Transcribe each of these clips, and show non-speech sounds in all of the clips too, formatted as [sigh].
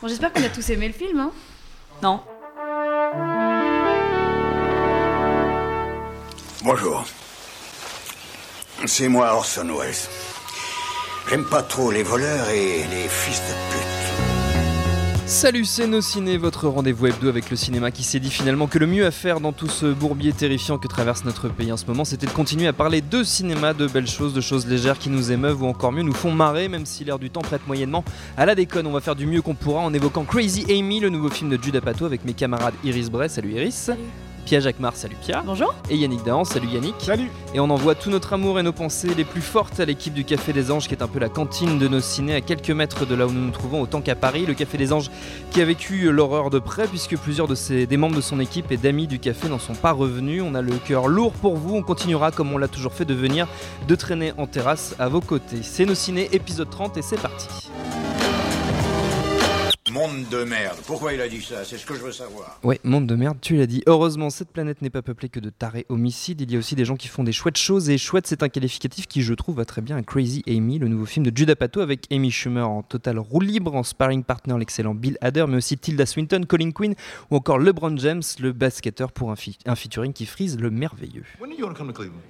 Bon, j'espère qu'on a tous aimé le film, hein Non. Bonjour. C'est moi Orson Welles. J'aime pas trop les voleurs et les fils de pute. Salut, c'est Nos Ciné, votre rendez-vous hebdo avec le cinéma qui s'est dit finalement que le mieux à faire dans tout ce bourbier terrifiant que traverse notre pays en ce moment, c'était de continuer à parler de cinéma, de belles choses, de choses légères qui nous émeuvent ou encore mieux nous font marrer, même si l'air du temps prête moyennement à la déconne. On va faire du mieux qu'on pourra en évoquant Crazy Amy, le nouveau film de Judah Pato avec mes camarades Iris Bray. Salut Iris. Pia Jacquemart, salut Pia. Bonjour. Et Yannick Dahan, salut Yannick. Salut. Et on envoie tout notre amour et nos pensées les plus fortes à l'équipe du Café des Anges, qui est un peu la cantine de nos ciné, à quelques mètres de là où nous nous trouvons, autant qu'à Paris. Le Café des Anges qui a vécu l'horreur de près, puisque plusieurs de ses, des membres de son équipe et d'amis du café n'en sont pas revenus. On a le cœur lourd pour vous. On continuera, comme on l'a toujours fait, de venir, de traîner en terrasse à vos côtés. C'est nos ciné, épisode 30, et c'est parti. Monde de merde. Pourquoi il a dit ça? C'est ce que je veux savoir. Ouais, monde de merde, tu l'as dit. Heureusement, cette planète n'est pas peuplée que de tarés homicides. Il y a aussi des gens qui font des chouettes choses. Et chouette, c'est un qualificatif qui, je trouve, va très bien à Crazy Amy, le nouveau film de Judah Pato avec Amy Schumer en total roue libre, en sparring partner l'excellent Bill Hader, mais aussi Tilda Swinton, Colin Quinn ou encore LeBron James, le basketteur pour un, fi- un featuring qui frise le merveilleux. When are you come to Cleveland?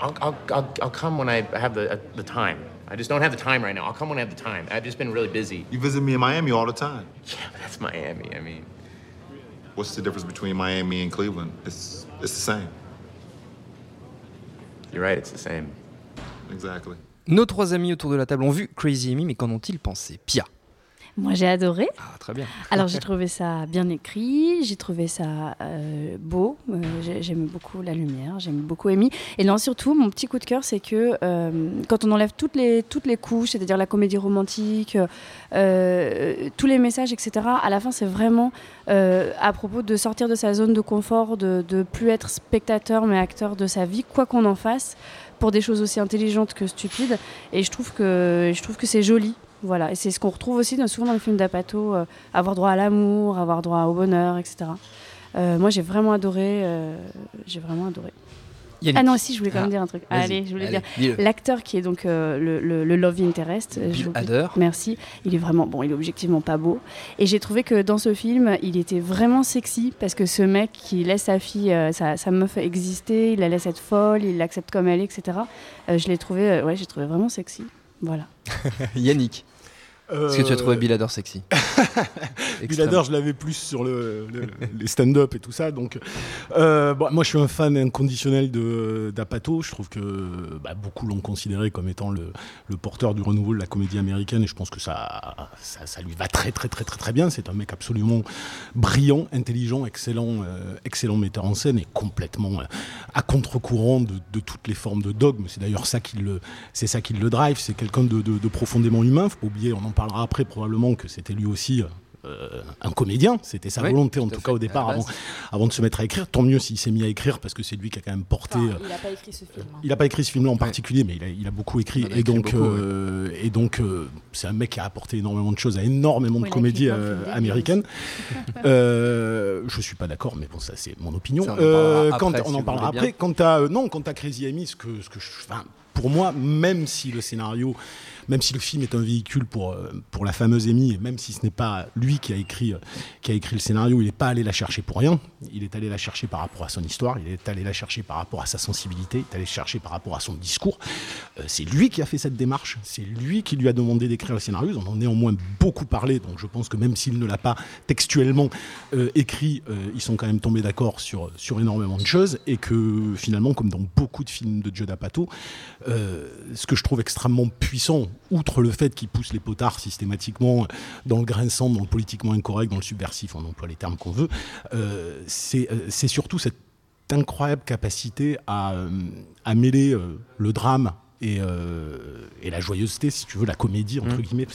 I'll, I'll, I'll, I'll come when I have the, uh, the time. I just don't have the time right now. I'll come when I have the time. I've just been really busy. You visit me in Miami all the time. Yeah, but that's Miami. I mean, What's the difference between Miami and Cleveland? It's it's the same. you're right, it's the same. Exactly. Nos trois amis autour de la table ont vu Crazy Amy, mais qu'en ont-ils pensé? Pia. Moi, j'ai adoré. Ah, très bien. Alors, j'ai [laughs] trouvé ça bien écrit, j'ai trouvé ça euh, beau. euh, j'ai- j'aime beaucoup la lumière, j'aime beaucoup Amy. Et non, surtout, mon petit coup de cœur, c'est que euh, quand on enlève toutes les, toutes les couches, c'est-à-dire la comédie romantique, euh, tous les messages, etc., à la fin, c'est vraiment à propos de sortir de sa zone de confort, de, de plus être spectateur, mais acteur de sa vie, quoi qu'on en fasse, pour des choses aussi intelligentes que stupides. Et je trouve que, je trouve que c'est joli. Voilà, et c'est ce qu'on retrouve aussi dans- souvent dans les films d'Apato, euh, avoir droit à l'amour, avoir droit au bonheur, etc. Euh, moi, j'ai vraiment adoré. euh, j'ai vraiment adoré. Yannick. Ah non, si, je voulais quand même Ah, dire un truc. Allez, je voulais allez, dire. L'acteur qui est donc euh, le, le- le Love Interest, Bill. Hader. Merci. Il est vraiment bon. Il est objectivement pas beau. Et j'ai trouvé que dans ce film, il était vraiment sexy parce que ce mec qui laisse sa fille, euh, sa, sa meuf exister, il la laisse être folle, il l'accepte comme elle est, etc. euh, je l'ai trouvé, ouais, j'ai trouvé vraiment sexy. Voilà. [laughs] [laughs] Yannick, est-ce que tu as trouvé Bill Hader sexy [laughs] Bill je l'avais plus sur le, le- les stand-up et tout ça. Donc, euh, bon, moi, je suis un fan inconditionnel d'Apato. Je trouve que bah, beaucoup l'ont considéré comme étant le, le porteur du renouveau de la comédie américaine, et je pense que ça, ça, ça lui va très, très, très, très, très bien. C'est un mec absolument brillant, intelligent, excellent, euh, excellent metteur en scène et complètement euh, à contre-courant de, de toutes les formes de dogme. C'est d'ailleurs ça qui le, c'est ça qui le drive. C'est quelqu'un de, de- de profondément humain. Faut pas oublier, on en parlera après probablement que c'était lui aussi. euh, un comédien, c'était sa Oui, volonté en tout cas au départ la avant, base. avant de se mettre à écrire. Tant mieux s'il s'est mis à écrire parce que c'est lui qui a quand même porté. euh, il n'a pas écrit ce film. hein. il n'a pas écrit ce film-là en particulier, mais il a, il a beaucoup écrit. A et, écrit donc, beaucoup, euh, et donc, euh, c'est un mec qui a apporté énormément de choses à énormément Oui, de comédies euh, débiles américaines. [laughs] euh, je suis pas d'accord, mais bon, ça c'est mon opinion. Ça, on en parlera Euh, après, quand, si on en parlera après. Quant à euh, non, quant à Crazy Amy, ce que, ce que je, enfin, pour moi, même si le scénario, même si le film est un véhicule pour euh, pour la fameuse et même si ce n'est pas lui qui a écrit euh, qui a écrit le scénario, il n'est pas allé la chercher pour rien. Il est allé la chercher par rapport à son histoire, il est allé la chercher par rapport à sa sensibilité, il est allé chercher par rapport à son discours. Euh, c'est lui qui a fait cette démarche, c'est lui qui lui a demandé d'écrire le scénario. Ils en ont néanmoins beaucoup parlé, donc je pense que même s'il ne l'a pas textuellement écrit, ils sont quand même tombés d'accord sur, sur énormément de choses et que finalement, comme dans beaucoup de films de Joe D'Apato, ce que je trouve extrêmement puissant, outre le fait qu'il pousse les potards systématiquement dans le grain-sang, dans le politiquement incorrect, dans le subversif, on emploie les termes qu'on veut, euh, c'est euh, c'est surtout cette incroyable capacité à, euh, à mêler le drame et, euh, et la joyeuseté, si tu veux, la comédie, entre Mm. guillemets.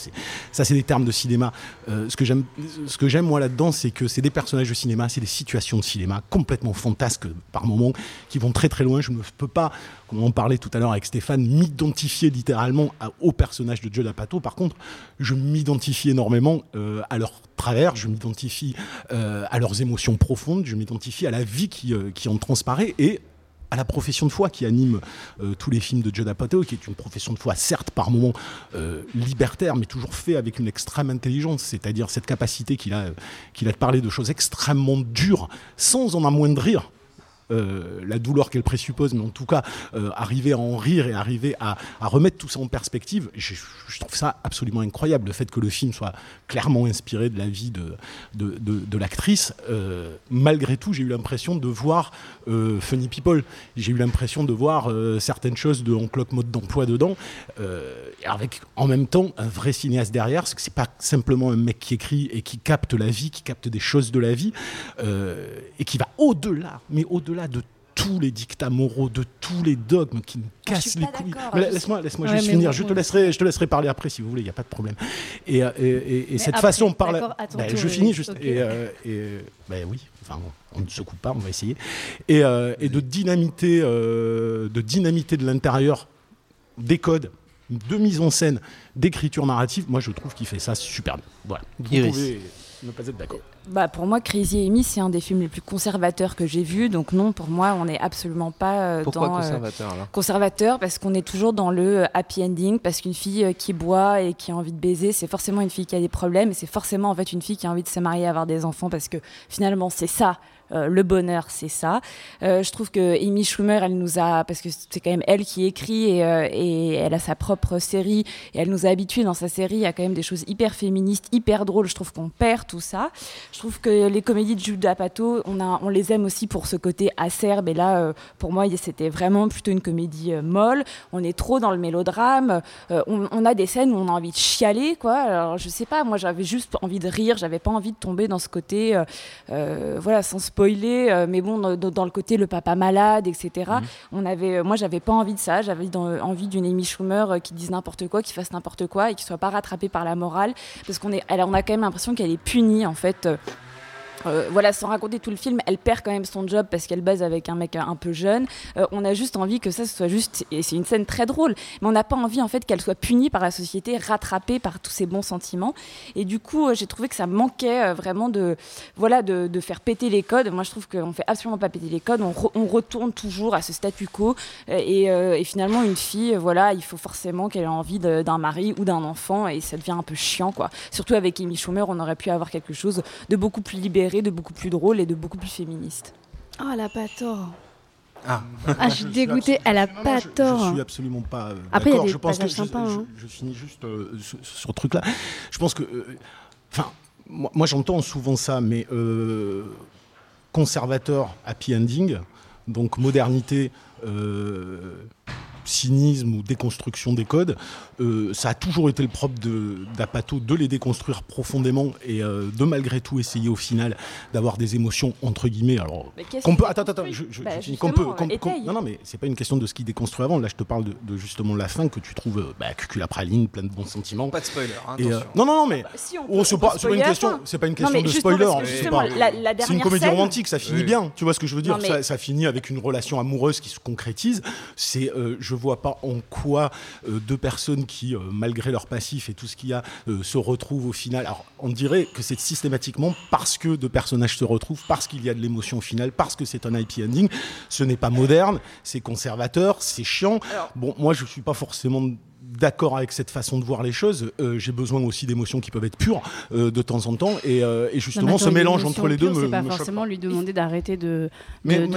Ça, c'est des termes de cinéma. Euh, ce que j'aime, ce que j'aime moi là-dedans, c'est que c'est des personnages de cinéma, c'est des situations de cinéma complètement fantasques par moments, qui vont très très loin. Je ne peux pas, comme on en parlait tout à l'heure avec Stéphane, m'identifier littéralement à- au personnage de Joe D'Apato. Par contre, je m'identifie énormément euh, à leur travers, je m'identifie euh, à leurs émotions profondes, je m'identifie à la vie qui, euh, qui en transparaît et à la profession de foi qui anime euh, tous les films de Joe D'Apato, qui est une profession de foi certes par moments euh, libertaire, mais toujours fait avec une extrême intelligence, c'est-à-dire cette capacité qu'il a, euh, qu'il a de parler de choses extrêmement dures sans en amoindrir. Euh, la douleur qu'elle présuppose, mais en tout cas euh, arriver à en rire et arriver à, remettre tout ça en perspective, je, trouve ça absolument incroyable. Le fait que le film soit clairement inspiré de la vie de, l'actrice, euh, malgré tout, j'ai eu l'impression de voir Funny People. J'ai eu l'impression de voir certaines choses de Clock mode d'emploi dedans, avec en même temps un vrai cinéaste derrière. C'est que c'est pas simplement un mec qui écrit et qui capte la vie, qui capte des choses de la vie, et qui va au-delà, mais au-delà de tous les dictats moraux, de tous les dogmes qui me cassent les couilles. Laisse-moi laisse-moi Ouais, juste finir. bon, je, te laisserai, je te laisserai parler après si vous voulez, il n'y a pas de problème. Et, euh, et- et- et Mais cette après, façon par la- Ben, tour, je oui. finis juste. Ok. Et, euh, et, ben oui, enfin, on ne se coupe pas, on va essayer. Et, euh, et de dynamiter, euh, de dynamiter de l'intérieur des codes, de mise en scène, d'écriture narrative. Moi, je trouve qu'il fait ça super bien. Voilà. Vous Iris. pouvez ne pas être d'accord. Bah pour moi, Crazy Amy, c'est un des films les plus conservateurs que j'ai vu. Donc non, pour moi, on n'est absolument pas euh, Pourquoi dans... euh, conservateur alors? conservateur parce qu'on est toujours dans le euh, happy ending parce qu'une fille euh, qui boit et qui a envie de baiser c'est forcément une fille qui a des problèmes et c'est forcément en fait une fille qui a envie de se marier avoir des enfants parce que finalement c'est ça euh, le bonheur c'est ça Euh, je trouve que Amy Schumer elle nous a parce que c'est quand même elle qui écrit et, euh, elle a sa propre série et elle nous a habitués dans sa série à quand même des choses hyper féministes hyper drôles je trouve qu'on perd tout ça je trouve que les comédies de Judah Pato, on, les aime aussi pour ce côté acerbe. Et là, pour moi, c'était vraiment plutôt une comédie molle. On est trop dans le mélodrame. On, a des scènes où on a envie de chialer, quoi. Alors, je sais pas, moi, j'avais juste envie de rire. J'avais pas envie de tomber dans ce côté, voilà, sans spoiler. Euh, mais bon, dans, dans le côté le papa malade, etc. On avait, euh, moi, j'avais pas envie de ça. J'avais dans- envie d'une Amy Schumer euh, qui dise n'importe quoi, qui fasse n'importe quoi et qui soit pas rattrapée par la morale, parce qu'on est, elle, on a quand même l'impression qu'elle est punie en fait. Euh, voilà, sans raconter tout le film, elle perd quand même son job parce qu'elle base avec un mec un peu jeune. Euh, on a juste envie que ça soit juste, et c'est une scène très drôle, mais on n'a pas envie en fait qu'elle soit punie par la société, rattrapée par tous ses bons sentiments. Et du coup, euh, j'ai trouvé que ça manquait vraiment de, voilà, de, faire péter les codes. Moi, je trouve qu'on fait absolument pas péter les codes. On, re- on retourne toujours à ce statu quo. Et, et finalement, une fille, voilà, il faut forcément qu'elle ait envie d'un mari ou d'un enfant, et ça devient un peu chiant, quoi. Surtout avec Amy Schumer, on aurait pu avoir quelque chose de beaucoup plus libéré, de beaucoup plus drôle et de beaucoup plus féministe. Oh, elle a pas tort. Ah. Ah, je suis dégoûtée, elle a Non, non, pas je, tort. Je suis absolument pas euh, Après, il y a d'accord. des Je pense que sympas, je- hein. je finis juste euh, sur, sur ce truc-là. Je pense que, euh, enfin, moi, moi, j'entends souvent ça, mais euh, conservateur, happy ending, donc modernité. Cynisme ou déconstruction des codes, euh, ça a toujours été le propre d'Apato de les déconstruire profondément et euh, de malgré tout essayer au final d'avoir des émotions entre guillemets. Alors qu'on peut, attends, attends, je, je- Bah, je finis. qu'on peut, non, non, mais c'est pas une question de ce qu'il déconstruit avant. Là, je te parle de, de justement la fin que tu trouves, euh, bah, cuculapraline, plein de bons sentiments. Pas de spoiler, hein, Et, euh, attention. non, non, non, mais Si, on oh, c'est pas, une question, c'est pas une question de spoiler. que c'est une comédie scène- romantique, ça finit Oui. bien. Tu vois ce que je veux dire Non, mais- ça, ça finit avec une relation amoureuse qui se concrétise. C'est, euh, je vois pas en quoi euh, deux personnes qui, euh, malgré leur passif et tout ce qu'il y a, euh, se retrouvent au final. Alors, on dirait que c'est systématiquement parce que deux personnages se retrouvent, parce qu'il y a de l'émotion au final, parce que c'est un happy ending. Ce n'est pas moderne, c'est conservateur, c'est chiant. Bon, moi, je suis pas forcément d'accord avec cette façon de voir les choses. Euh, J'ai besoin aussi d'émotions qui peuvent être pures euh, de temps en temps. Et, euh, et justement, ce mélange entre les deux pure, me, C'est pas me forcément pas. lui demander d'arrêter de,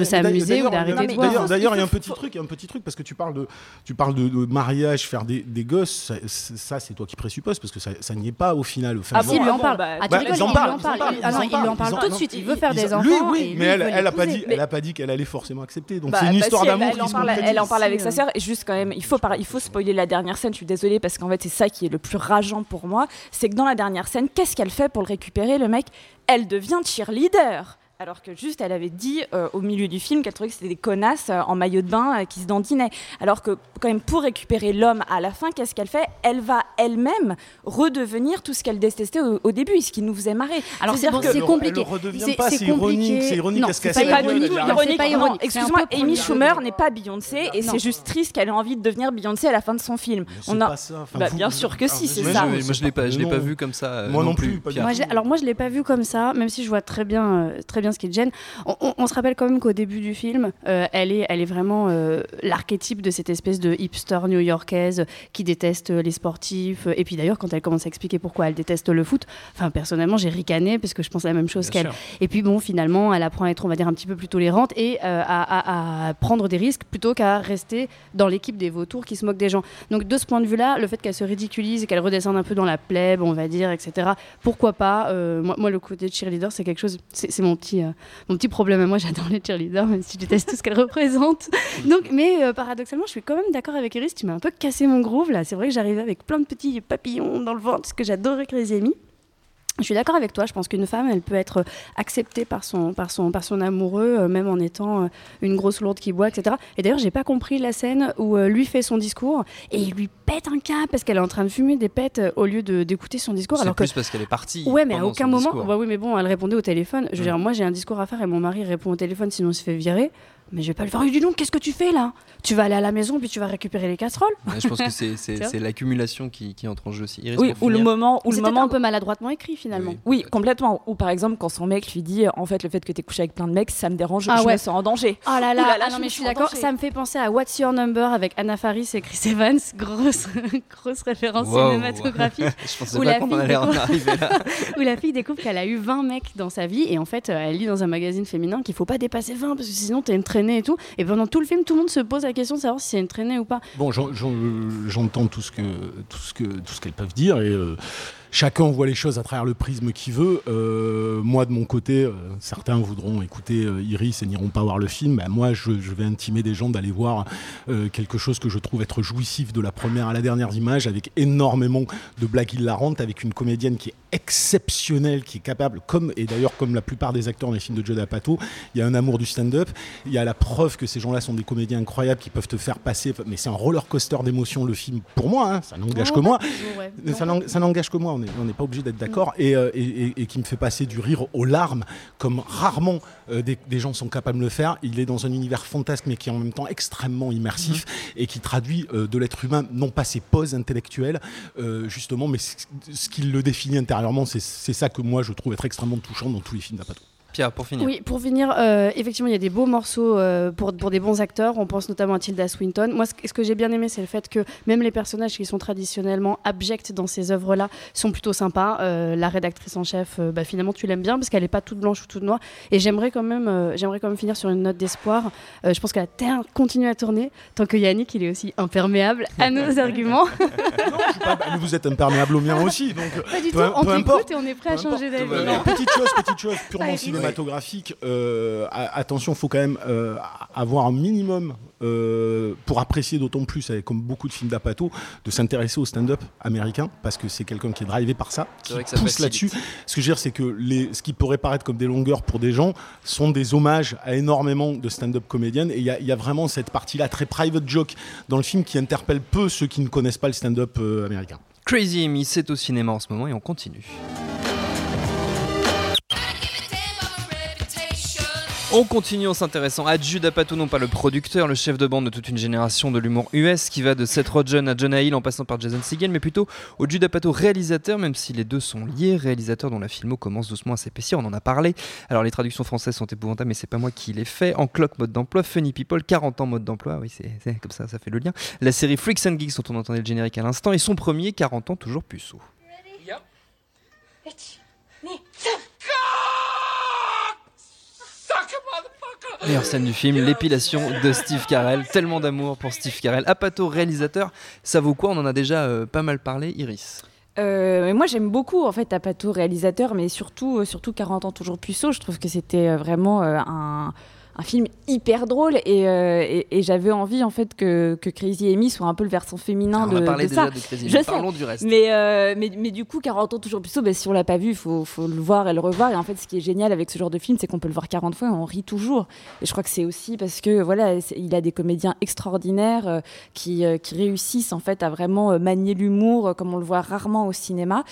s'amuser ou d'arrêter de boire. D'ailleurs, il y a un petit truc, il y a un petit truc parce que tu parles de, tu parles de, de mariage, faire des, des gosses. Ça, c'est- ça, c'est toi qui présupposes parce que ça, ça n'y est pas au final. Enfin, Ah Si, il lui en parle. Ah, en il en parle. Il- ah lui en parle en- tout de suite. Il veut faire des en- enfants. Oui, mais elle, a pas dit, elle a pas dit qu'elle allait forcément accepter. Donc Bah, c'est une bah histoire d'amour elle, qui en se parle, concrétise. elle en parle avec sa sœur et juste quand même, il faut, il faut spoiler la dernière scène. Je suis désolée parce qu'en fait c'est ça qui est le plus rageant pour moi, c'est que dans la dernière scène, qu'est-ce qu'elle fait pour le récupérer le mec? Elle devient cheerleader. Alors que juste elle avait dit euh, au milieu du film qu'elle trouvait que c'était des connasses euh, en maillot de bain euh, qui se dandinaient. Alors que quand même pour récupérer l'homme à la fin, qu'est-ce qu'elle fait? Elle va elle-même redevenir tout ce qu'elle détestait au, au début, ce qui nous faisait marrer. Alors, c'est le- compliqué. Elle le redevient C'est- pas, c'est c'est ironique. C'est ironique. C'est s'est pas Non, c'est ironique, Excuse-moi, Amy Schumer n'est pas Beyoncé et Non. c'est juste triste qu'elle ait envie de devenir Beyoncé à la fin de son film. Mais c'est On a- pas ça. Enfin, Bah, vous- bien sûr que si, c'est ça. non, moi, je l'ai pas, je l'ai pas vu comme ça. Moi non plus, du alors moi, je l'ai pas vu comme ça, même si je vois très bien, très bien ce qui te gêne. On, on- on se rappelle quand même qu'au début du film, euh, elle est, elle est vraiment euh, l'archétype de cette espèce de hipster new-yorkaise qui déteste euh, les sportifs. Et puis d'ailleurs, quand elle commence à expliquer pourquoi elle déteste le foot, enfin personnellement, j'ai ricané parce que je pense la même chose qu'elle. Et puis bon, finalement, elle apprend à être, on va dire, un petit peu plus tolérante et euh, à, à- à prendre des risques plutôt qu'à rester dans l'équipe des vautours qui se moquent des gens. Donc de ce point de vue-là, le fait qu'elle se ridiculise et qu'elle redescende un peu dans la plèbe, on va dire, etc. Pourquoi pas moi, moi, le côté de cheerleader, c'est quelque chose. C'est c'est mon petit, euh, mon petit problème. à Moi, [laughs] j'adore les cheerleaders, même si je déteste tout ce qu'elles représentent. Donc, mais euh, paradoxalement, je suis quand même d'accord avec Iris. Tu m'as un peu cassé mon groove là. C'est vrai que j'arrivais avec plein de petits papillons dans le ventre, ce que j'adorais Crazy Amy. Je suis d'accord avec toi. Je pense qu'une femme, elle peut être acceptée par son, par son, par son amoureux, euh, même en étant euh, une grosse lourde qui boit, etc. Et d'ailleurs, j'ai pas compris la scène où euh, lui fait son discours et il lui pète un câble parce qu'elle est en train de fumer des pètes euh, au lieu d'écouter son discours. C'est Alors que plus parce qu'elle est partie. Ouais, mais à aucun moment. Bah oui, mais bon, elle répondait au téléphone. Je veux Mm. dire, moi, j'ai un discours à faire et mon mari répond au téléphone, sinon il se fait virer. Mais je vais pas le faire. Oh, dis donc, qu'est-ce que tu fais là? Tu vas aller à la maison puis tu vas récupérer les casseroles. Ouais, je pense que c'est- c'est [laughs] Tu vois c'est l'accumulation qui, qui entre en jeu aussi. Iris, Oui, ou le moment où le moment un peu maladroitement écrit finalement. Oui. Oui, complètement. Ou par exemple, quand son mec lui dit En fait, le fait que tu couché avec plein de mecs, ça me dérange, Ah je ouais. me sens en danger. Oh là là, Ouh là là, ah je non me mais je suis d'accord, ça me fait penser à What's Your Number avec Anna Faris et Chris Evans, [laughs] grosse, grosse référence Wow. cinématographique, [laughs] Je pensais Ou pas qu'on allait en arriver là. où la fille découvre qu'elle a eu 20 mecs dans sa vie et en fait elle lit dans un magazine féminin qu'il faut pas dépasser 20 parce que sinon t'es une et tout. Et pendant tout le film, tout le monde se pose la question de savoir si c'est une traînée ou pas. Bon, j'en- j'entends tout ce que tout ce que tout ce qu'elles peuvent dire et euh, chacun voit les choses à travers le prisme qu'il veut. Euh, moi, de mon côté, euh, certains voudront écouter euh, Iris et n'iront pas voir le film. Bah, moi, je, vais intimer des gens d'aller voir euh, quelque chose que je trouve être jouissif de la première à la dernière image, avec énormément de blagues hilarantes, avec une comédienne qui est exceptionnelle, qui est capable, comme et d'ailleurs comme la plupart des acteurs dans les films de Joe D'Apato, il y a un amour du stand-up. Il y a la preuve que ces gens-là sont des comédiens incroyables qui peuvent te faire passer. Mais c'est un roller coaster d'émotions le film pour moi. hein, ça n'engage que moi. Ça n'eng- ça n'engage que moi, on n'est pas obligé d'être d'accord, et, euh, et- et- et qui me fait passer du rire aux larmes, comme rarement euh, des, des gens sont capables de le faire. Il est dans un univers fantasque, mais qui est en même temps extrêmement immersif, et qui traduit euh, de l'être humain, non pas ses poses intellectuelles, justement, mais ce ce qui le définit intérieurement, c'est ça que moi je trouve être extrêmement touchant dans tous les films d'Apato. Pierre, pour finir. Oui, pour finir, euh, effectivement, il y a des beaux morceaux euh, pour, pour des bons acteurs. On pense notamment à Tilda Swinton. Moi, ce, que- ce que j'ai bien aimé, c'est le fait que même les personnages qui sont traditionnellement abjects dans ces œuvres-là sont plutôt sympas. Euh, la rédactrice en chef, euh, bah, finalement, tu l'aimes bien parce qu'elle n'est pas toute blanche ou toute noire. Et j'aimerais quand même, euh, j'aimerais quand même finir sur une note d'espoir. Euh, je pense que la Terre continue à tourner tant que Yannick, il est aussi imperméable à nos [laughs] arguments. non, je pas- bah, vous êtes imperméable au mien aussi, donc. Pas du tout. peu- On t'écoute et on est prêt à changer importe. d'avis. Petite chose, petite chose purement Allez. Cinématographique. euh, attention, faut quand même euh, avoir un minimum euh, pour apprécier d'autant plus, comme beaucoup de films d'Apato, de s'intéresser au stand-up américain parce que c'est quelqu'un qui est drivé par ça, qui vrai que ça pousse là-dessus. Ce que je veux dire, c'est que les, ce qui pourrait paraître comme des longueurs pour des gens sont des hommages à énormément de stand-up comédiennes. Et il y, y a vraiment cette partie-là très private joke dans le film qui interpelle peu ceux qui ne connaissent pas le stand-up euh, américain. Crazy Amy, c'est au cinéma en ce moment et on continue. On continue en s'intéressant à Jude Apatow, non pas le producteur, le chef de bande de toute une génération de l'humour US qui va de Seth Rogen à Jonah Hill en passant par Jason Segel, mais plutôt au Jude Apatow réalisateur, même si les deux sont liés, réalisateur dont la filmo commence doucement à s'épaissir, on en a parlé. Alors les traductions françaises sont épouvantables, mais c'est pas moi qui les fais. En cloque mode d'emploi, Funny People, 40 ans mode d'emploi, oui c'est c'est comme ça, ça fait le lien. La série Freaks and Geeks dont on entendait le générique à l'instant, et son premier 40 ans toujours puceau. Meilleure scène du film, l'épilation de Steve Carell. Tellement d'amour pour Steve Carell. Apato, réalisateur, ça vaut quoi? On en a déjà euh, pas mal parlé. Iris. Euh, moi j'aime beaucoup en fait Apato réalisateur, mais surtout euh, surtout 40 ans toujours puceau. Je trouve que c'était vraiment un un film hyper drôle et, euh, et, et j'avais envie en fait que, que Crazy Amy soit un peu le versant féminin de, de déjà ça. de Crazy Je Amy, sais. parlons du reste. Mais, euh, mais, mais du coup, 40 ans toujours plus tôt, bah, si on l'a pas vu, il faut, faut le voir et le revoir. Et en fait, ce qui est génial avec ce genre de film, c'est qu'on peut le voir 40 fois et on rit toujours. Et je crois que c'est aussi parce que voilà, il a des comédiens extraordinaires euh, qui, qui réussissent en fait à vraiment manier l'humour comme on le voit rarement au cinéma.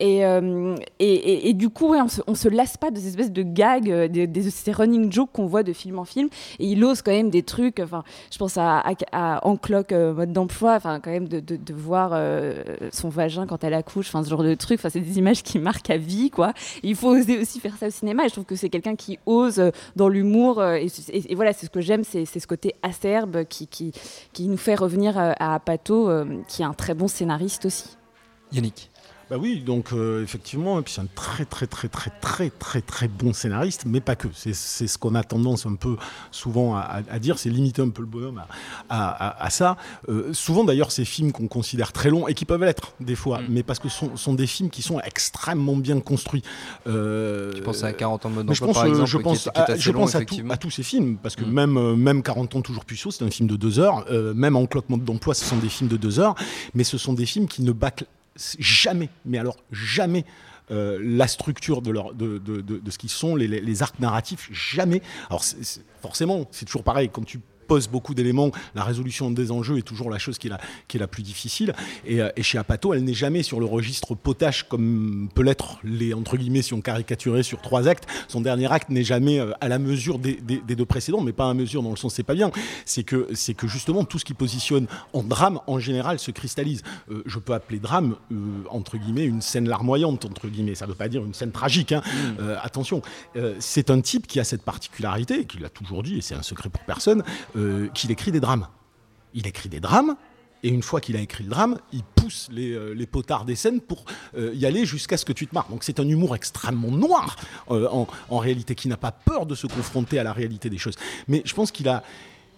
Et, euh, et, du coup, on, se, se lasse pas de ces espèces de gags, euh, de, ces running jokes qu'on voit de film en film. Et il ose quand même des trucs. Enfin, je pense à, à, à En cloque, euh, mode d'emploi. Enfin, quand même de, voir euh, son vagin quand elle accouche. Enfin, ce genre de trucs. Enfin, c'est des images qui marquent à vie, quoi. Il faut oser aussi faire ça au cinéma. Et je trouve que c'est quelqu'un qui ose dans l'humour. et, voilà, c'est ce que j'aime, c'est ce côté acerbe qui, nous fait revenir euh, à Pato, qui est un très bon scénariste aussi. Yannick. Bah oui, donc euh, effectivement, et puis c'est un très très très très très très très bon scénariste, mais pas que. C'est c'est ce qu'on a tendance un peu souvent à, dire, c'est limiter un peu le bonhomme à, à- ça. Euh, souvent d'ailleurs, ces films qu'on considère très longs et qui peuvent l'être des fois, Mm. mais parce que ce sont, sont des films qui sont extrêmement bien construits. Euh, Tu penses à 40 ans de mode je pense, par euh, exemple, je pense, à, assez je long, pense à, tout- effectivement. à tous ces films, parce que Mm. même, même 40 ans toujours puceau, c'est un film de deux heures. même en cloque mode d'emploi, ce sont des films de deux heures. Mais ce sont des films qui ne bâclent jamais, mais alors jamais. euh, la structure de, leur, de, de, de, ce qu'ils sont, les, arcs narratifs, jamais. Alors forcément, c'est toujours pareil, quand tu beaucoup d'éléments, la résolution des enjeux est toujours la chose qui est la, qui est la plus difficile. Et, euh, et chez Apato, elle n'est jamais sur le registre potache comme peut l'être les, entre guillemets, si on caricaturait sur trois actes. Son dernier acte n'est jamais euh, à la mesure des, des- des deux précédents, mais pas à mesure dans le sens c'est pas bien. C'est que, c'est que justement, tout ce qui positionne en drame, en général, se cristallise. Euh, je peux appeler drame, euh, entre guillemets, une scène larmoyante, entre guillemets. Ça ne veut pas dire une scène tragique, hein. Euh, attention. C'est un type qui a cette particularité, qu'il a toujours dit, et c'est un secret pour personne, euh, qu'il écrit des drames. Il écrit des drames, et une fois qu'il a écrit le drame, il pousse les, euh, les potards des scènes pour euh, y aller jusqu'à ce que tu te marres. Donc c'est un humour extrêmement noir, euh, en, en réalité, qui n'a pas peur de se confronter à la réalité des choses. Mais je pense qu'il a...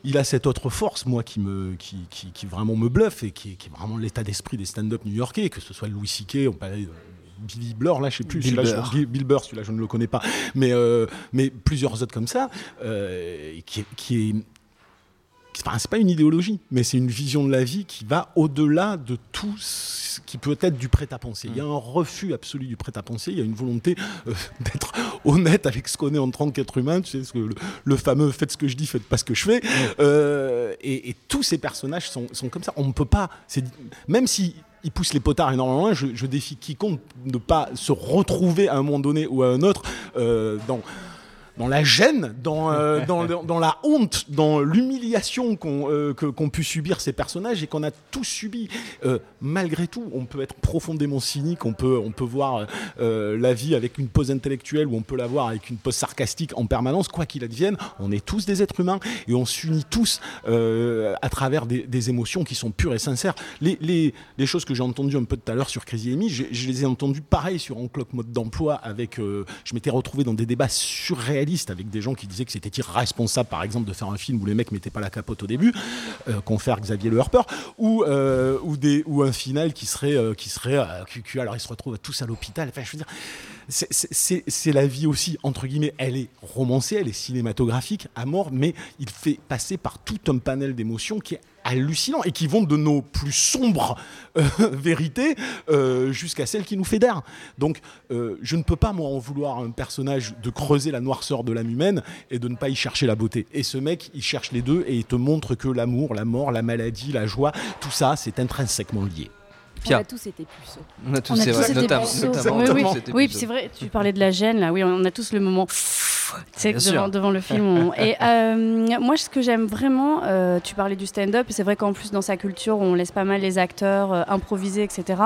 Il a cette autre force, moi, qui, me, qui, qui, qui vraiment me bluffe et qui, est- qui est vraiment l'état d'esprit des stand-up new-yorkais, que ce soit Louis C.K., on parlait Billy Blur, là, je sais plus. Bill Burr. je- Bill, Bill Burr, celui-là, je ne le connais pas. Mais, euh, mais plusieurs autres comme ça, euh, qui est Enfin, c'est pas une idéologie, mais c'est une vision de la vie qui va au-delà de tout ce qui peut être du prêt-à-penser. Il y a un refus absolu du prêt-à-penser, il y a une volonté euh, [laughs] d'être honnête avec ce qu'on est en tant qu'être humain, tu sais, ce que le, le fameux faites ce que je dis, faites pas ce que je fais. Euh, et, et tous ces personnages sont, sont comme ça. On ne peut pas, même si ils poussent les potards énormément loin, je, je défie quiconque de ne pas se retrouver à un moment donné ou à un autre euh, dans dans la gêne, dans, euh, [laughs] dans, dans- dans la honte, dans l'humiliation qu'ont euh, que- qu'ont pu subir ces personnages et qu'on a tous subi. Euh, malgré tout, on peut être profondément cynique, on peut, on peut voir euh, la vie avec une pose intellectuelle ou on peut la voir avec une pose sarcastique en permanence, quoi qu'il advienne. On est tous des êtres humains et on s'unit tous euh, à travers des, des émotions qui sont pures et sincères. Les, les, les choses que j'ai entendues un peu tout à l'heure sur Crazy Amy, je, je les ai entendues pareil sur Encloque Mode d'Emploi avec. euh, je m'étais retrouvé dans des débats surréalistes avec des gens qui disaient que c'était irresponsable, par exemple, de faire un film où les mecs mettaient pas la capote au début, euh, Xavier Le Harper, ou, euh, ou, des, ou un final qui serait, euh, qui serait euh, alors ils se retrouvent tous à l'hôpital. Enfin, je veux dire, c'est- la vie aussi, entre guillemets, elle est romancée, elle est cinématographique à mort, mais il fait passer par tout un panel d'émotions qui est hallucinant et qui vont de nos plus sombres euh, [laughs] vérités euh, jusqu'à celles qui nous fédèrent. Donc, euh, je ne peux pas, moi, en vouloir à un personnage de creuser la noirceur de l'âme humaine et de ne pas y chercher la beauté. Et ce mec, il cherche les deux et il te montre que l'amour, la mort, la maladie, la joie, tout ça, c'est intrinsèquement lié. On a tous été puceaux. On a tous, On a tous vrai, été notamment, puceaux. notamment, Oui, notamment, c'est vrai, tu parlais de la gêne, là, oui, on a tous le moment. C'est devant, devant le film. on- Et [laughs] euh, moi, ce que j'aime vraiment, euh, tu parlais du stand-up, c'est vrai qu'en plus, dans sa culture, on laisse pas mal les acteurs euh, improviser, etc.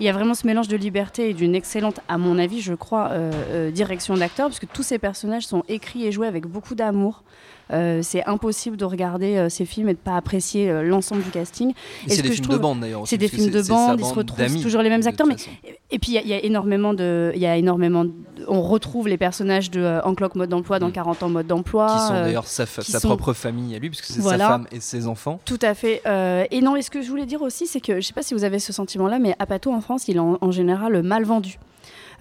Il y a vraiment ce mélange de liberté et d'une excellente, à mon avis, je crois, euh, euh, direction d'acteur, parce que tous ces personnages sont écrits et joués avec beaucoup d'amour. Euh, c'est impossible de regarder euh, ces films et de pas apprécier euh, l'ensemble du casting. Et Et c'est ce des films de bande d'ailleurs. c'est des films de bande, ils se retrouvent toujours les mêmes acteurs, mais et puis il y a- il y, a énormément de, il y a énormément, de- on retrouve les personnages de euh, En cloque mode d'emploi dans Mm. 40 ans mode d'emploi. Qui sont d'ailleurs sa, fa- qui sa sont- propre famille à lui, puisque c'est Voilà. sa femme et ses enfants. Tout à fait. Euh, et non, et ce que je voulais dire aussi, c'est que je sais pas si vous avez ce sentiment-là, mais Apato en France, il est en, en général mal vendu.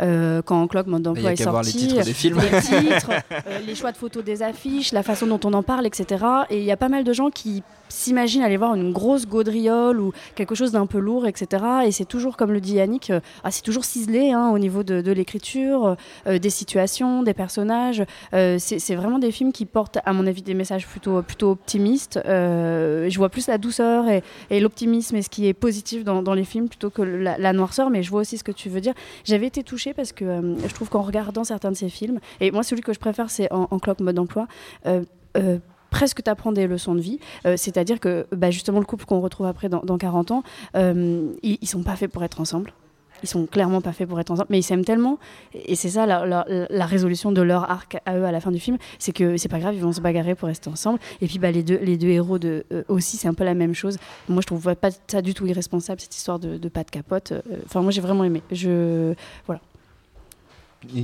Euh, quand Clock Mode Il y d'emploi a est qu'à voir les sorti. titres des films. Les titres, [laughs] euh, les choix de photos des affiches, la façon dont on en parle, etc. Et il y a pas mal de gens qui s'imaginent aller voir une grosse gaudriole ou quelque chose d'un peu lourd, etc. Et c'est toujours, comme le dit Yannick, euh, ah, c'est toujours ciselé hein, au niveau de, de l'écriture, euh, des situations, des personnages. C'est vraiment des films qui portent, à mon avis, des messages plutôt, plutôt optimistes. Je vois plus la douceur et, et l'optimisme et ce qui est positif dans, dans les films plutôt que la, la noirceur, mais je vois aussi ce que tu veux dire. J'avais été touchée parce que euh, je trouve qu'en regardant certains de ces films, et moi celui que je préfère c'est en, en clock mode d'emploi, euh, euh, presque t'apprends des leçons de vie, Euh, c'est-à-dire que bah, justement le couple qu'on retrouve après dans, dans 40 ans, euh, ils, ils sont pas faits pour être ensemble. Ils sont clairement pas faits pour être ensemble, mais ils s'aiment tellement. Et c'est ça la, résolution de leur arc à eux à la fin du film, c'est que c'est pas grave, ils vont se bagarrer pour rester ensemble. Et puis bah, les, deux, les deux héros de, aussi, c'est un peu la même chose. Moi, je trouve pas ça du tout irresponsable cette histoire de, de pas de capote. Enfin, moi, j'ai vraiment aimé. Je voilà.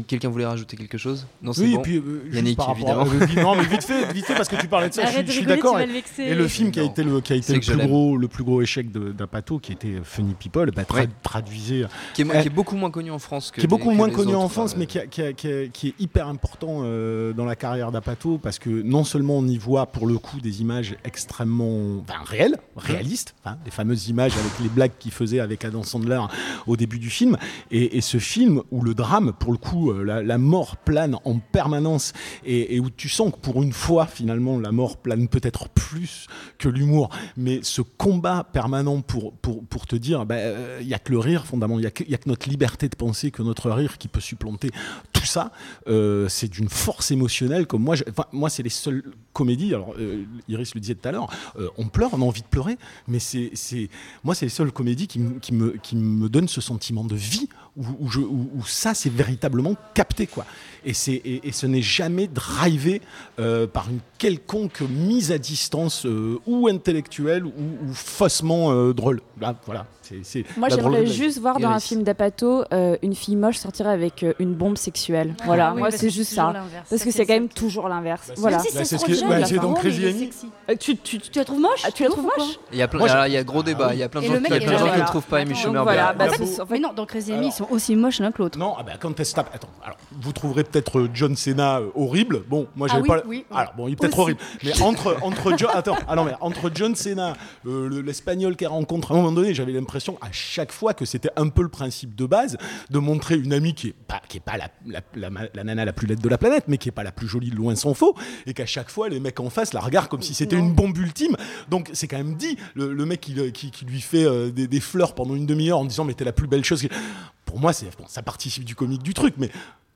Quelqu'un voulait rajouter quelque chose Non, c'est Oui, bon. et puis euh, Yannick, par évidemment. à- euh, [laughs] non, mais vite fait, vite fait, parce que tu parlais de ça, je suis- Arrête je de suis rigoler, d'accord. Et, et le film qui a été le, qui a été le plus gros, le plus gros échec d'Apato, qui était Funny People, bah, tra- Ouais. traduisait Qui est, Eh, qui est beaucoup moins connu en France que qui est beaucoup les- moins connu en France, euh, mais qui, a- qui a- qui a- qui est hyper important euh, dans la carrière d'Apato, parce que non seulement on y voit pour le coup des images extrêmement enfin, réelles, réalistes, hein, les fameuses images avec les blagues qu'il faisait avec Adam Sandler au début du film, et, et ce film où le drame, pour le coup, euh, la, mort plane en permanence, et, où tu sens que pour une fois, finalement, la mort plane peut-être plus que l'humour, mais ce combat permanent pour, pour, pour te dire, bah, euh, il y a que le rire, fondamentalement, il y a il a que notre liberté de penser, que notre rire qui peut supplanter tout ça, euh, c'est d'une force émotionnelle comme moi, enfin, moi c'est les seules comédies, alors euh, Iris le disait tout à l'heure, euh, on pleure, on a envie de pleurer, mais c'est, moi c'est les seules comédies qui, qui, me, qui me donnent ce sentiment de vie, où, ça c'est véritablement capté, quoi. Et, c'est, et, et ce n'est jamais drivé euh, par une quelconque mise à distance euh, ou intellectuelle ou, ou faussement euh, drôle. Là, voilà, c'est Moi, j'aimerais juste voir dans un film d'Apato euh, une fille moche sortir avec euh, une bombe sexuelle. voilà, Ah oui, moi, c'est juste ça. Parce que c'est quand même toujours l'inverse. Bah, c'est- voilà. Si Bah, c'est ce bah, dans parole, Crazy tu, tu, Tu la trouves moche? Ah, tu la trouves moche? Il y a plein, il y a gros débat. Ah oui. Il y a plein de gens, qui ne trouvent pas Amy Schumer voilà, bah, Mais non, dans Crazy Amy, ils sont aussi moches l'un que l'autre. Non, ah bah, quand elle se tape. Attends, alors, vous trouverez peut-être euh, John Cena euh, horrible. Bon, moi, Ah j'avais oui, pas. oui, oui. Alors, bon, il est peut-être horrible. Mais entre, entre, Jo- [laughs] attends, ah non, mais entre John Cena, euh, le- l'espagnol qu'elle rencontre, à un moment donné, j'avais l'impression à chaque fois que c'était un peu le principe de base de montrer une amie qui est pas, qui est pas la, la, la, la nana la plus laide de la planète, mais qui est pas la plus jolie, loin s'en faut. Et qu'à chaque fois, les mecs en face la regardent comme si c'était une bombe ultime. Donc, c'est quand même dit. Le, le mec qui, qui, qui lui fait euh, des, des fleurs pendant une demi-heure en disant, mais t'es la plus belle chose. Pour moi, c'est bon, ça participe du comique du truc, mais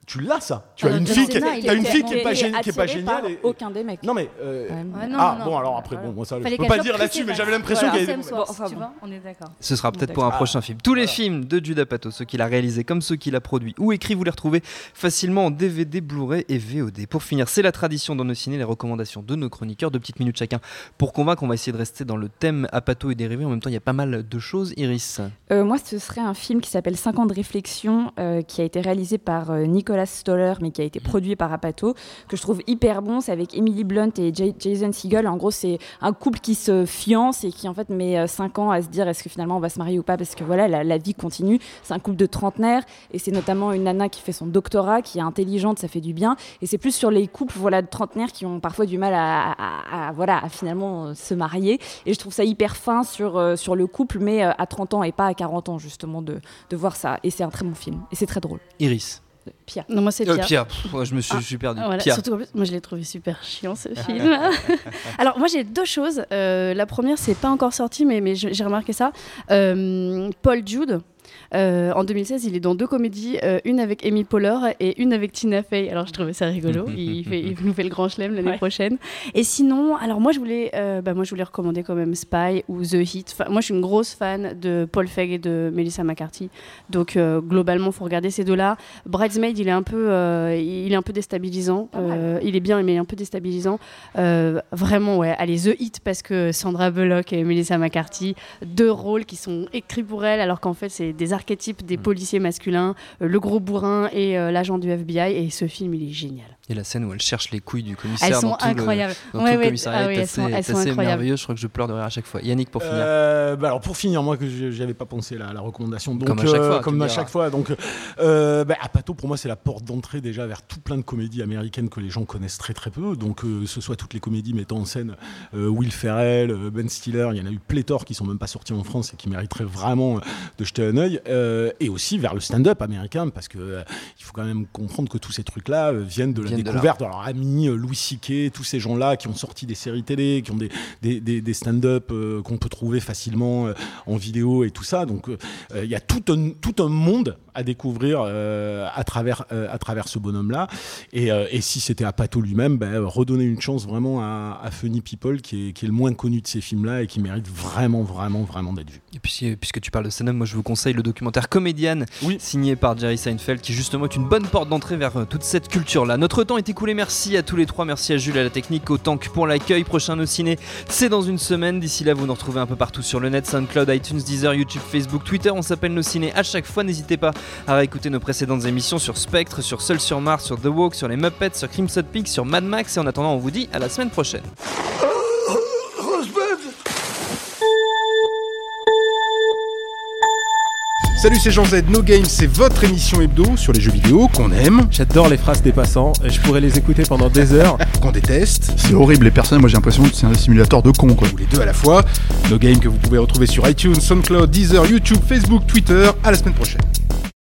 tu l'as ça. Tu as Ah, une John fille, qui, est une fille qui est pas, qui est pas géniale. et- aucun des mecs. Non mais euh, Ouais. Ouais, non, ah non, bon non. alors après bon moi ça je peux pas dire là-dessus mais j'avais l'impression Voilà, qu'il y avait Sam Swart, Bon, enfin, tu bon. vois, on est d'accord. Ce sera peut-être pour un prochain film. Tous les films de Judah Pato, ceux qu'il a réalisés comme ceux qu'il a produits ou écrits, vous les retrouvez facilement en DVD, Blu-ray et VOD. Pour finir, c'est la tradition dans nos ciné, les recommandations de nos chroniqueurs, deux petites minutes chacun pour convaincre. On va essayer de rester dans le thème Apato et dérivés. En même temps, il y a pas mal de choses. Iris. Euh, moi, ce serait un film qui s'appelle 5 ans de réflexion, euh, qui a été réalisé par euh, Nicolas Stoller, mais qui a été produit par Apato, que je trouve hyper bon. C'est avec Emily Blunt et J- Jason Segel. En gros, c'est un couple qui se fiance et qui en fait met 5 ans à se dire est-ce que finalement on va se marier ou pas, parce que voilà, la, la vie continue. C'est un couple de trentenaires et c'est notamment une nana qui fait son doctorat, qui est intelligente, ça fait du bien. Et c'est plus sur les couples voilà, de trentenaires qui ont parfois du mal à, à- à- voilà, à finalement euh, se marier. Et je trouve ça hyper fin sur, euh, sur le couple, mais euh, à 30 ans et pas à 40 ans, justement, de, de voir ça. Et c'est un très bon film. Et c'est très drôle. Iris. Pierre. Non, moi, c'est Euh. Pff, ouais, je me suis, je suis perdu. Ah, voilà, Pierre. Surtout en plus, moi je l'ai trouvé super chiant ce [laughs] film. Alors moi j'ai deux choses. Euh, la première c'est pas encore sorti mais, j'ai remarqué ça. Euh, Paul Jude. Euh, en 2016, il est dans deux comédies, euh, une avec Amy Poehler et une avec Tina Fey. Alors je trouvais ça rigolo. [laughs] il, fait- il nous fait le grand chelem l'année Ouais. prochaine. Et sinon, alors moi je voulais, euh, bah, moi je voulais recommander quand même Spy ou The Heat. Enfin, moi je suis une grosse fan de Paul Feig et de Melissa McCarthy. Donc euh, globalement, faut regarder ces deux-là. Bridesmaid, il est un peu, euh, il est un peu déstabilisant. Euh, il est bien, mais il est un peu déstabilisant. Euh, vraiment, ouais. Allez, The Hit parce que Sandra Bullock et Melissa McCarthy, deux rôles qui sont écrits pour elle, alors qu'en fait c'est des archétypes des policiers masculins, euh, le gros bourrin et euh, l'agent du FBI. Et ce film, il est génial. Et la scène où elle cherche les couilles du commissaire. Elles sont dans tout le- incroyables. dans Ouais, tout le commissariat ah oui, est elles assez, sont- elles est sont assez merveilleux. Je crois que je pleure de rire à chaque fois. Yannick, pour finir. Euh, bah alors pour finir, moi que je j'avais pas pensé à la, la recommandation. Donc, Comme à chaque euh, fois, comme me à chaque fois. Donc, euh, bah, Apato pour moi c'est la porte d'entrée déjà vers tout plein de comédies américaines que les gens connaissent très très peu. Donc euh, ce soit toutes les comédies mettant en scène euh, Will Ferrell, euh, Ben Stiller, il y en a eu pléthore qui sont même pas sortis en France et qui mériteraient vraiment de jeter un œil. Euh, et aussi vers le stand-up américain parce que euh, il faut quand même comprendre que tous ces trucs là viennent de la Viennent de là. découverte de leur ami euh, Louis C.K., tous ces gens-là qui ont sorti des séries télé, qui ont des, des, des- des stand-up euh, qu'on peut trouver facilement euh, en vidéo et tout ça. Donc il y a tout un, tout un monde à découvrir euh, à, travers, euh, à travers ce bonhomme-là. Et, euh, et si c'était à Pato lui-même, ben, redonner une chance vraiment à, à Funny People, qui est, qui est le moins connu de ces films-là et qui mérite vraiment, vraiment, vraiment d'être vu. Et puis, puisque tu parles de stand-up, moi je vous conseille le documentaire Comédienne, Oui. signé par Jerry Seinfeld, qui justement est une bonne porte d'entrée vers toute cette culture-là. Notre temps est écoulé, merci à tous les trois, merci à Jules à la technique, autant que pour l'accueil. Prochain nos ciné, c'est dans une semaine. D'ici là, vous nous retrouvez un peu partout sur le net, SoundCloud, iTunes, Deezer, YouTube, Facebook, Twitter. On s'appelle nos ciné à chaque fois. N'hésitez pas à réécouter nos précédentes émissions sur Spectre, sur Seul sur Mars, sur The Walk, sur les Muppets, sur Crimson Peak, sur Mad Max. Et en attendant, on vous dit à la semaine prochaine. Salut, c'est Jean Z. No Game, c'est votre émission hebdo sur les jeux vidéo qu'on aime, J'adore les phrases des passants, je pourrais les écouter pendant des heures. [laughs] qu'on déteste, C'est horrible, les personnes, moi j'ai l'impression que c'est un simulateur de con quoi. ou les deux à la fois. No Game que vous pouvez retrouver sur iTunes, SoundCloud, Deezer, YouTube, Facebook, Twitter. À la semaine prochaine.